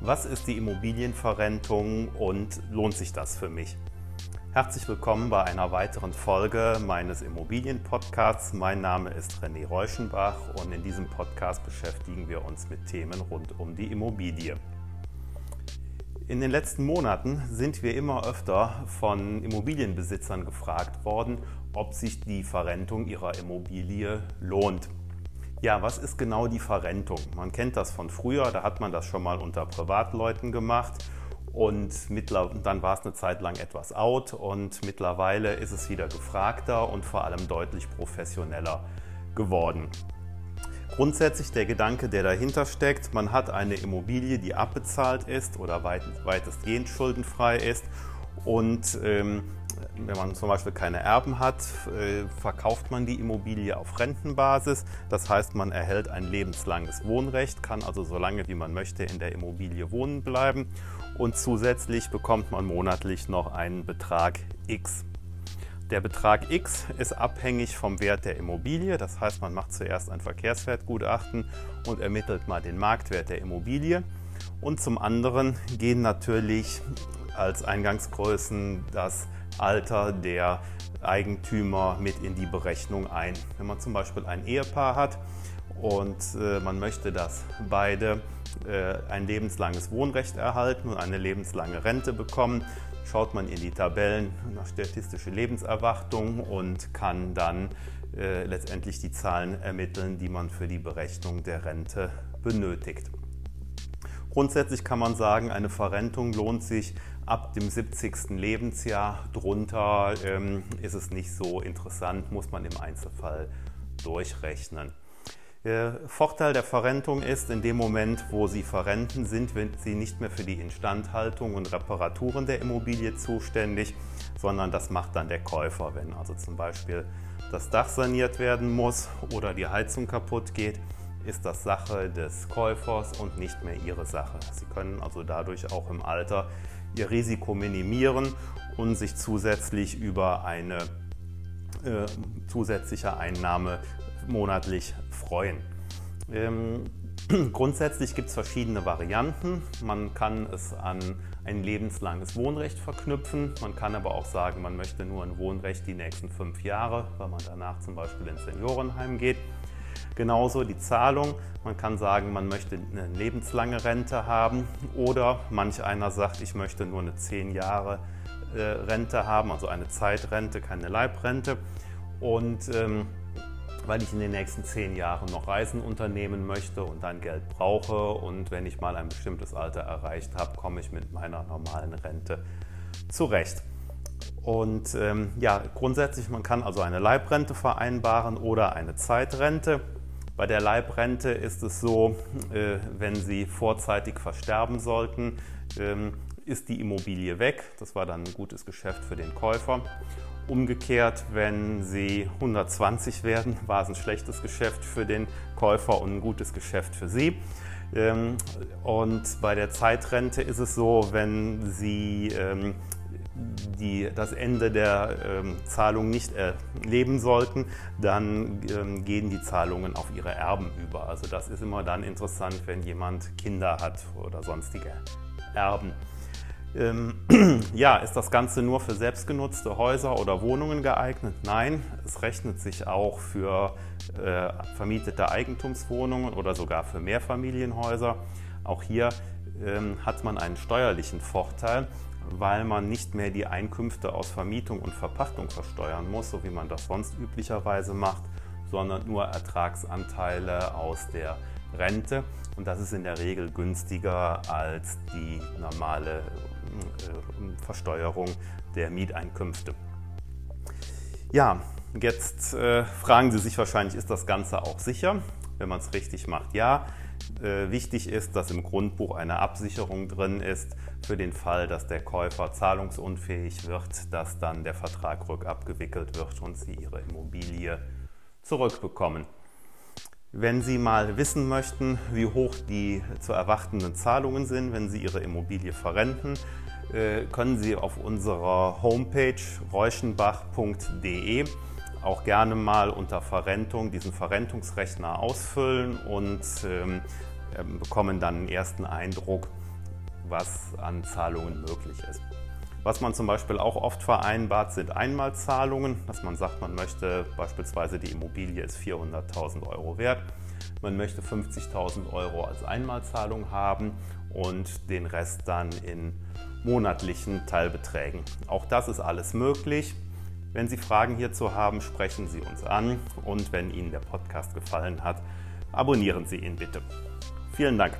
Was ist die Immobilienverrentung und lohnt sich das für mich? Herzlich willkommen bei einer weiteren Folge meines Immobilienpodcasts. Mein Name ist René Reuschenbach und in diesem Podcast beschäftigen wir uns mit Themen rund um die Immobilie. In den letzten Monaten sind wir immer öfter von Immobilienbesitzern gefragt worden, ob sich die Verrentung ihrer Immobilie lohnt. Ja, was ist genau die Verrentung? Man kennt das von früher, da hat man das schon mal unter Privatleuten gemacht und dann war es eine Zeit lang etwas out und mittlerweile ist es wieder gefragter und vor allem deutlich professioneller geworden. Grundsätzlich der Gedanke, der dahinter steckt, man hat eine Immobilie, die abbezahlt ist oder weitestgehend schuldenfrei ist und ähm, wenn man zum Beispiel keine Erben hat, äh, verkauft man die Immobilie auf Rentenbasis. Das heißt, man erhält ein lebenslanges Wohnrecht, kann also so lange wie man möchte in der Immobilie wohnen bleiben und zusätzlich bekommt man monatlich noch einen Betrag X. Der Betrag X ist abhängig vom Wert der Immobilie. Das heißt, man macht zuerst ein Verkehrswertgutachten und ermittelt mal den Marktwert der Immobilie. Und zum anderen gehen natürlich als Eingangsgrößen das Alter der Eigentümer mit in die Berechnung ein. Wenn man zum Beispiel ein Ehepaar hat und äh, man möchte, dass beide äh, ein lebenslanges Wohnrecht erhalten und eine lebenslange Rente bekommen, schaut man in die Tabellen nach statistische Lebenserwartung und kann dann äh, letztendlich die Zahlen ermitteln, die man für die Berechnung der Rente benötigt. Grundsätzlich kann man sagen, eine Verrentung lohnt sich ab dem 70. Lebensjahr. Drunter ähm, ist es nicht so interessant, muss man im Einzelfall durchrechnen. Der Vorteil der Verrentung ist, in dem Moment, wo Sie verrenten, sind Sie nicht mehr für die Instandhaltung und Reparaturen der Immobilie zuständig, sondern das macht dann der Käufer, wenn also zum Beispiel das Dach saniert werden muss oder die Heizung kaputt geht ist das Sache des Käufers und nicht mehr Ihre Sache. Sie können also dadurch auch im Alter Ihr Risiko minimieren und sich zusätzlich über eine äh, zusätzliche Einnahme monatlich freuen. Ähm, grundsätzlich gibt es verschiedene Varianten. Man kann es an ein lebenslanges Wohnrecht verknüpfen. Man kann aber auch sagen, man möchte nur ein Wohnrecht die nächsten fünf Jahre, weil man danach zum Beispiel ins Seniorenheim geht. Genauso die Zahlung. Man kann sagen, man möchte eine lebenslange Rente haben oder manch einer sagt, ich möchte nur eine 10 Jahre äh, Rente haben, also eine Zeitrente, keine Leibrente. Und ähm, weil ich in den nächsten zehn Jahren noch Reisen unternehmen möchte und dann Geld brauche und wenn ich mal ein bestimmtes Alter erreicht habe, komme ich mit meiner normalen Rente zurecht. Und ähm, ja, grundsätzlich, man kann also eine Leibrente vereinbaren oder eine Zeitrente. Bei der Leibrente ist es so, äh, wenn Sie vorzeitig versterben sollten, ähm, ist die Immobilie weg. Das war dann ein gutes Geschäft für den Käufer. Umgekehrt, wenn Sie 120 werden, war es ein schlechtes Geschäft für den Käufer und ein gutes Geschäft für Sie. Ähm, und bei der Zeitrente ist es so, wenn Sie ähm, die das Ende der ähm, Zahlung nicht erleben sollten, dann ähm, gehen die Zahlungen auf ihre Erben über. Also das ist immer dann interessant, wenn jemand Kinder hat oder sonstige Erben. Ähm, ja, ist das Ganze nur für selbstgenutzte Häuser oder Wohnungen geeignet? Nein, es rechnet sich auch für äh, vermietete Eigentumswohnungen oder sogar für Mehrfamilienhäuser. Auch hier ähm, hat man einen steuerlichen Vorteil, weil man nicht mehr die Einkünfte aus Vermietung und Verpachtung versteuern muss, so wie man das sonst üblicherweise macht, sondern nur Ertragsanteile aus der Rente. Und das ist in der Regel günstiger als die normale äh, Versteuerung der Mieteinkünfte. Ja, jetzt äh, fragen Sie sich wahrscheinlich, ist das Ganze auch sicher? Wenn man es richtig macht, ja. Äh, wichtig ist, dass im Grundbuch eine Absicherung drin ist für den Fall, dass der Käufer zahlungsunfähig wird, dass dann der Vertrag rückabgewickelt wird und Sie Ihre Immobilie zurückbekommen. Wenn Sie mal wissen möchten, wie hoch die zu erwartenden Zahlungen sind, wenn Sie Ihre Immobilie verrenten, äh, können Sie auf unserer Homepage reuschenbach.de auch gerne mal unter Verrentung diesen Verrentungsrechner ausfüllen und ähm, ähm, bekommen dann einen ersten Eindruck, was an Zahlungen möglich ist. Was man zum Beispiel auch oft vereinbart, sind Einmalzahlungen, dass man sagt, man möchte beispielsweise die Immobilie ist 400.000 Euro wert, man möchte 50.000 Euro als Einmalzahlung haben und den Rest dann in monatlichen Teilbeträgen. Auch das ist alles möglich. Wenn Sie Fragen hierzu haben, sprechen Sie uns an und wenn Ihnen der Podcast gefallen hat, abonnieren Sie ihn bitte. Vielen Dank.